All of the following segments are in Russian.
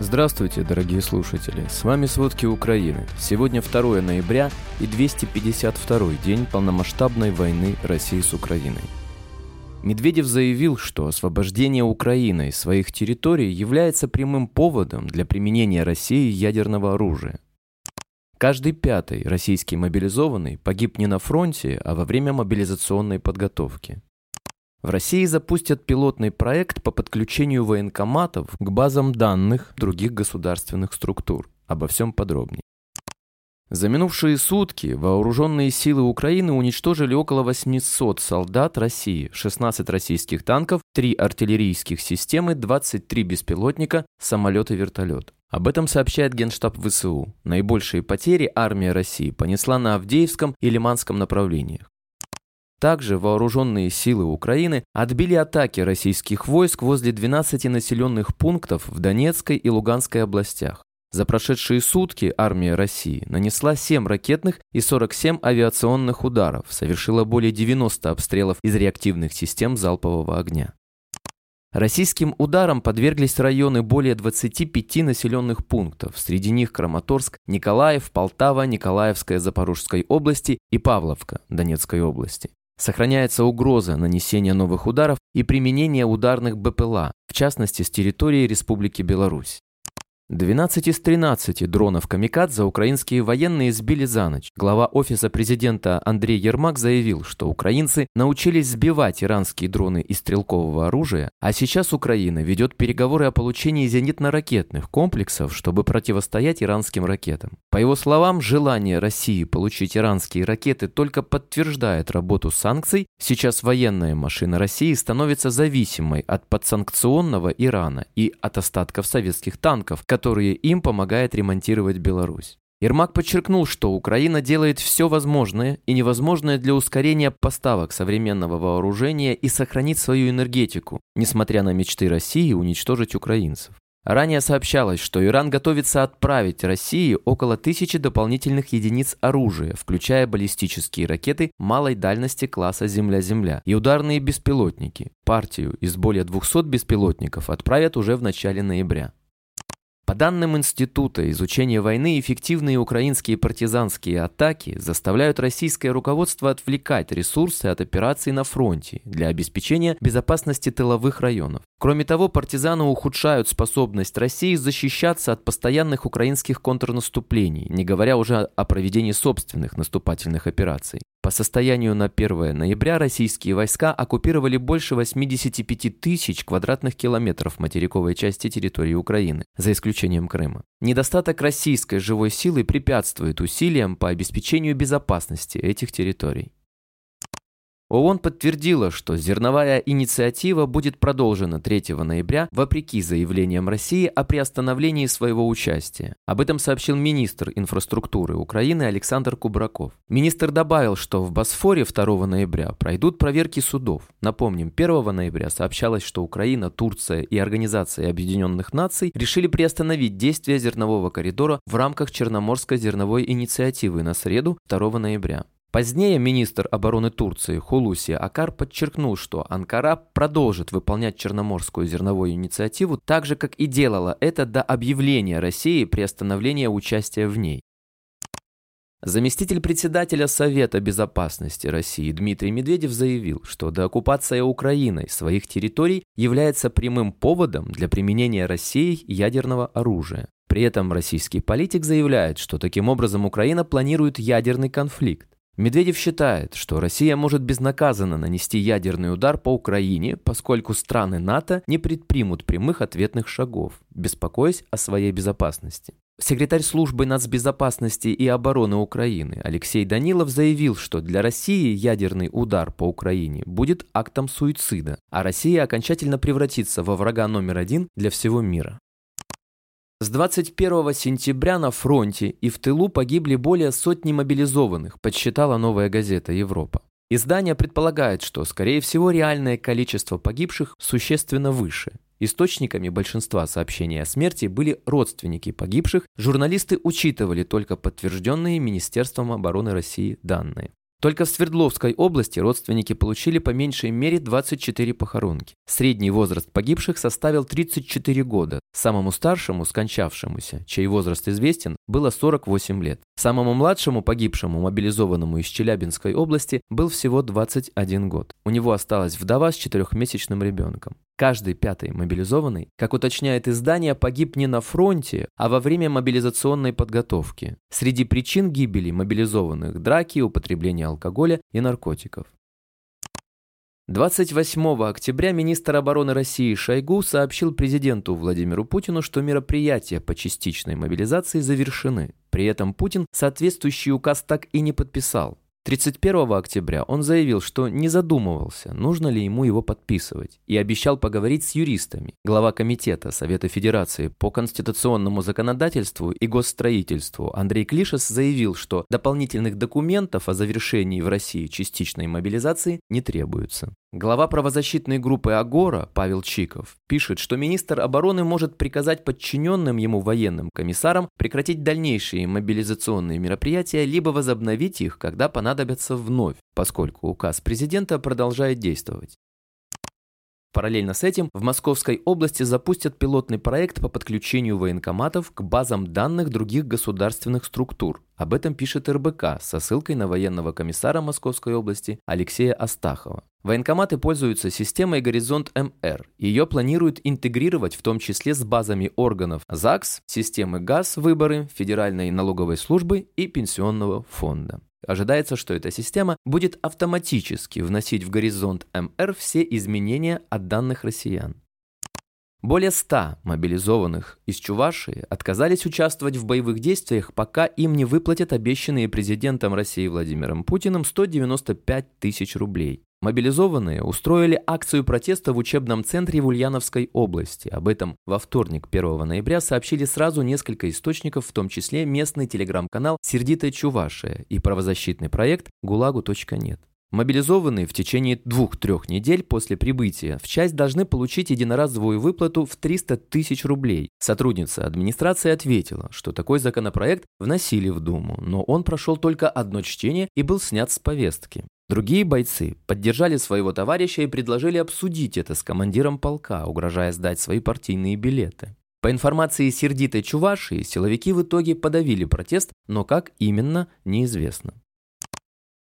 Здравствуйте, дорогие слушатели! С вами «Сводки Украины». Сегодня 2 ноября и 252 день полномасштабной войны России с Украиной. Медведев заявил, что освобождение Украины своих территорий является прямым поводом для применения России ядерного оружия. Каждый пятый российский мобилизованный погиб не на фронте, а во время мобилизационной подготовки – в России запустят пилотный проект по подключению военкоматов к базам данных других государственных структур. Обо всем подробнее. За минувшие сутки вооруженные силы Украины уничтожили около 800 солдат России, 16 российских танков, 3 артиллерийских системы, 23 беспилотника, самолет и вертолет. Об этом сообщает Генштаб ВСУ. Наибольшие потери армия России понесла на Авдеевском и Лиманском направлениях. Также вооруженные силы Украины отбили атаки российских войск возле 12 населенных пунктов в Донецкой и Луганской областях. За прошедшие сутки армия России нанесла 7 ракетных и 47 авиационных ударов, совершила более 90 обстрелов из реактивных систем залпового огня. Российским ударам подверглись районы более 25 населенных пунктов, среди них Краматорск, Николаев, Полтава, Николаевская Запорожской области и Павловка Донецкой области. Сохраняется угроза нанесения новых ударов и применения ударных БПЛА, в частности с территории Республики Беларусь. 12 из 13 дронов «Камикадзе» украинские военные сбили за ночь. Глава офиса президента Андрей Ермак заявил, что украинцы научились сбивать иранские дроны из стрелкового оружия, а сейчас Украина ведет переговоры о получении зенитно-ракетных комплексов, чтобы противостоять иранским ракетам. По его словам, желание России получить иранские ракеты только подтверждает работу санкций. Сейчас военная машина России становится зависимой от подсанкционного Ирана и от остатков советских танков, которые им помогает ремонтировать Беларусь. Ермак подчеркнул, что Украина делает все возможное и невозможное для ускорения поставок современного вооружения и сохранить свою энергетику, несмотря на мечты России уничтожить украинцев. Ранее сообщалось, что Иран готовится отправить России около тысячи дополнительных единиц оружия, включая баллистические ракеты малой дальности класса «Земля-Земля» и ударные беспилотники. Партию из более 200 беспилотников отправят уже в начале ноября. По данным Института изучения войны, эффективные украинские партизанские атаки заставляют российское руководство отвлекать ресурсы от операций на фронте для обеспечения безопасности тыловых районов. Кроме того, партизаны ухудшают способность России защищаться от постоянных украинских контрнаступлений, не говоря уже о проведении собственных наступательных операций. По состоянию на 1 ноября российские войска оккупировали больше 85 тысяч квадратных километров материковой части территории Украины, за исключением Крыма. Недостаток российской живой силы препятствует усилиям по обеспечению безопасности этих территорий. ООН подтвердила, что зерновая инициатива будет продолжена 3 ноября вопреки заявлениям России о приостановлении своего участия. Об этом сообщил министр инфраструктуры Украины Александр Кубраков. Министр добавил, что в Босфоре 2 ноября пройдут проверки судов. Напомним, 1 ноября сообщалось, что Украина, Турция и Организация Объединенных Наций решили приостановить действие зернового коридора в рамках Черноморской зерновой инициативы на среду 2 ноября. Позднее министр обороны Турции Хулуси Акар подчеркнул, что Анкара продолжит выполнять Черноморскую зерновую инициативу так же, как и делала это до объявления России приостановления участия в ней. Заместитель председателя Совета безопасности России Дмитрий Медведев заявил, что деоккупация Украиной своих территорий является прямым поводом для применения Россией ядерного оружия. При этом российский политик заявляет, что таким образом Украина планирует ядерный конфликт. Медведев считает, что Россия может безнаказанно нанести ядерный удар по Украине, поскольку страны НАТО не предпримут прямых ответных шагов, беспокоясь о своей безопасности. Секретарь службы нацбезопасности и обороны Украины Алексей Данилов заявил, что для России ядерный удар по Украине будет актом суицида, а Россия окончательно превратится во врага номер один для всего мира. С 21 сентября на фронте и в тылу погибли более сотни мобилизованных, подсчитала новая газета «Европа». Издание предполагает, что, скорее всего, реальное количество погибших существенно выше. Источниками большинства сообщений о смерти были родственники погибших, журналисты учитывали только подтвержденные Министерством обороны России данные. Только в Свердловской области родственники получили по меньшей мере 24 похоронки. Средний возраст погибших составил 34 года. Самому старшему, скончавшемуся, чей возраст известен, было 48 лет. Самому младшему погибшему, мобилизованному из Челябинской области, был всего 21 год. У него осталась вдова с четырехмесячным ребенком. Каждый пятый мобилизованный, как уточняет издание, погиб не на фронте, а во время мобилизационной подготовки. Среди причин гибели мобилизованных – драки, употребление алкоголя и наркотиков. 28 октября министр обороны России Шойгу сообщил президенту Владимиру Путину, что мероприятия по частичной мобилизации завершены. При этом Путин соответствующий указ так и не подписал. 31 октября он заявил, что не задумывался, нужно ли ему его подписывать, и обещал поговорить с юристами. Глава Комитета Совета Федерации по конституционному законодательству и госстроительству Андрей Клишес заявил, что дополнительных документов о завершении в России частичной мобилизации не требуется. Глава правозащитной группы «Агора» Павел Чиков пишет, что министр обороны может приказать подчиненным ему военным комиссарам прекратить дальнейшие мобилизационные мероприятия либо возобновить их, когда понадобятся вновь, поскольку указ президента продолжает действовать. Параллельно с этим в Московской области запустят пилотный проект по подключению военкоматов к базам данных других государственных структур. Об этом пишет РБК со ссылкой на военного комиссара Московской области Алексея Астахова. Военкоматы пользуются системой «Горизонт МР». Ее планируют интегрировать в том числе с базами органов ЗАГС, системы ГАЗ, выборы, Федеральной налоговой службы и Пенсионного фонда. Ожидается, что эта система будет автоматически вносить в горизонт МР все изменения от данных россиян. Более 100 мобилизованных из Чувашии отказались участвовать в боевых действиях, пока им не выплатят обещанные президентом России Владимиром Путиным 195 тысяч рублей. Мобилизованные устроили акцию протеста в учебном центре в Ульяновской области. Об этом во вторник, 1 ноября, сообщили сразу несколько источников, в том числе местный телеграм-канал «Сердитая Чувашия» и правозащитный проект «ГУЛАГу.нет». Мобилизованные в течение двух-трех недель после прибытия в часть должны получить единоразовую выплату в 300 тысяч рублей. Сотрудница администрации ответила, что такой законопроект вносили в Думу, но он прошел только одно чтение и был снят с повестки. Другие бойцы поддержали своего товарища и предложили обсудить это с командиром полка, угрожая сдать свои партийные билеты. По информации сердитой Чувашии, силовики в итоге подавили протест, но как именно, неизвестно.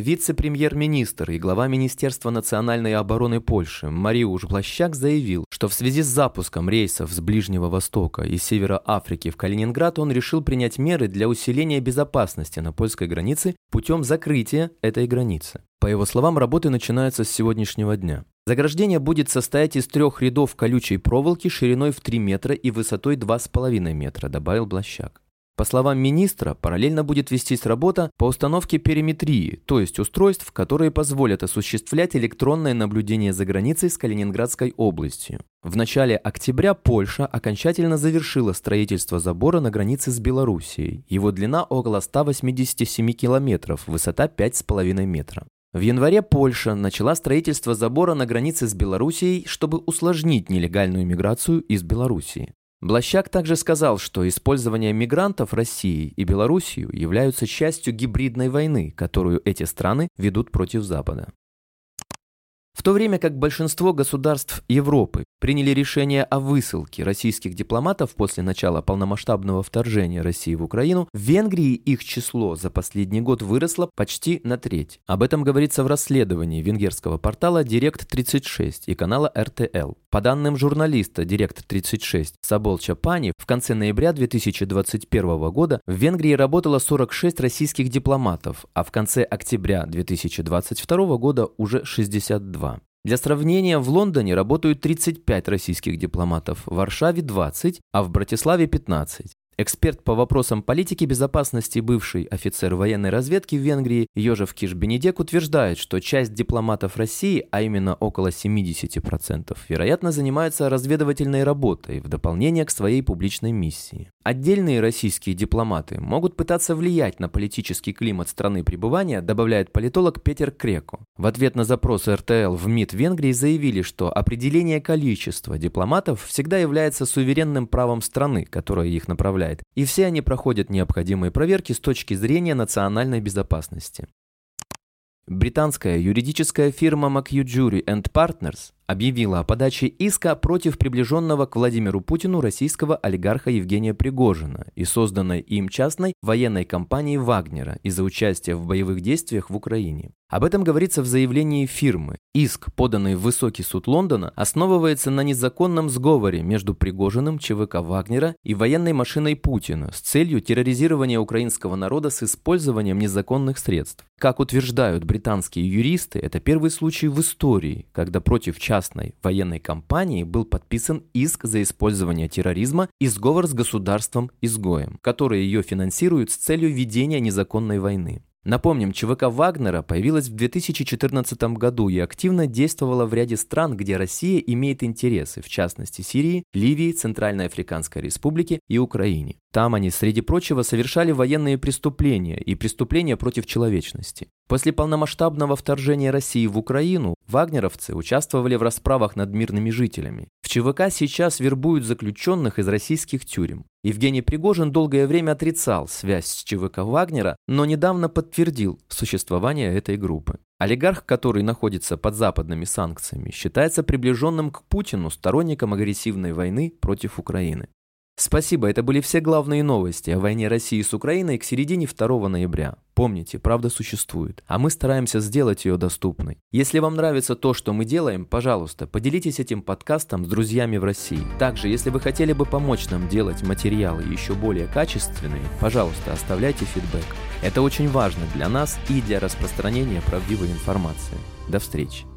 Вице-премьер-министр и глава Министерства национальной обороны Польши Мариуш Блащак заявил, что в связи с запуском рейсов с Ближнего Востока и Севера Африки в Калининград он решил принять меры для усиления безопасности на польской границе путем закрытия этой границы. По его словам, работы начинаются с сегодняшнего дня. Заграждение будет состоять из трех рядов колючей проволоки шириной в 3 метра и высотой 2,5 метра, добавил Блащак. По словам министра, параллельно будет вестись работа по установке периметрии, то есть устройств, которые позволят осуществлять электронное наблюдение за границей с Калининградской областью. В начале октября Польша окончательно завершила строительство забора на границе с Белоруссией. Его длина около 187 километров, высота 5,5 метра. В январе Польша начала строительство забора на границе с Белоруссией, чтобы усложнить нелегальную миграцию из Белоруссии. Блащак также сказал, что использование мигрантов Россией и Белоруссию являются частью гибридной войны, которую эти страны ведут против Запада. В то время как большинство государств Европы приняли решение о высылке российских дипломатов после начала полномасштабного вторжения России в Украину, в Венгрии их число за последний год выросло почти на треть. Об этом говорится в расследовании венгерского портала Директ36 и канала РТЛ. По данным журналиста Директ36 Сабол Чапани, в конце ноября 2021 года в Венгрии работало 46 российских дипломатов, а в конце октября 2022 года уже 62. Для сравнения, в Лондоне работают 35 российских дипломатов, в Варшаве 20, а в Братиславе 15. Эксперт по вопросам политики безопасности, бывший офицер военной разведки в Венгрии Йожев Киш-Бенедек утверждает, что часть дипломатов России, а именно около 70%, вероятно, занимаются разведывательной работой в дополнение к своей публичной миссии. Отдельные российские дипломаты могут пытаться влиять на политический климат страны пребывания, добавляет политолог Петер Креко. В ответ на запрос РТЛ в МИД Венгрии заявили, что определение количества дипломатов всегда является суверенным правом страны, которая их направляет и все они проходят необходимые проверки с точки зрения национальной безопасности. британская юридическая фирма McHugh and Partners объявила о подаче иска против приближенного к Владимиру Путину российского олигарха Евгения Пригожина и созданной им частной военной компании «Вагнера» из-за участия в боевых действиях в Украине. Об этом говорится в заявлении фирмы. Иск, поданный в Высокий суд Лондона, основывается на незаконном сговоре между Пригожиным, ЧВК Вагнера и военной машиной Путина с целью терроризирования украинского народа с использованием незаконных средств. Как утверждают британские юристы, это первый случай в истории, когда против частного частной военной компании был подписан иск за использование терроризма и сговор с государством-изгоем, которое ее финансирует с целью ведения незаконной войны. Напомним, ЧВК Вагнера появилась в 2014 году и активно действовала в ряде стран, где Россия имеет интересы, в частности Сирии, Ливии, Центральной Африканской Республике и Украине. Там они, среди прочего, совершали военные преступления и преступления против человечности. После полномасштабного вторжения России в Украину вагнеровцы участвовали в расправах над мирными жителями. ЧВК сейчас вербуют заключенных из российских тюрем. Евгений Пригожин долгое время отрицал связь с ЧВК Вагнера, но недавно подтвердил существование этой группы. Олигарх, который находится под западными санкциями, считается приближенным к Путину сторонником агрессивной войны против Украины. Спасибо, это были все главные новости о войне России с Украиной к середине 2 ноября. Помните, правда существует, а мы стараемся сделать ее доступной. Если вам нравится то, что мы делаем, пожалуйста, поделитесь этим подкастом с друзьями в России. Также, если вы хотели бы помочь нам делать материалы еще более качественные, пожалуйста, оставляйте фидбэк. Это очень важно для нас и для распространения правдивой информации. До встречи.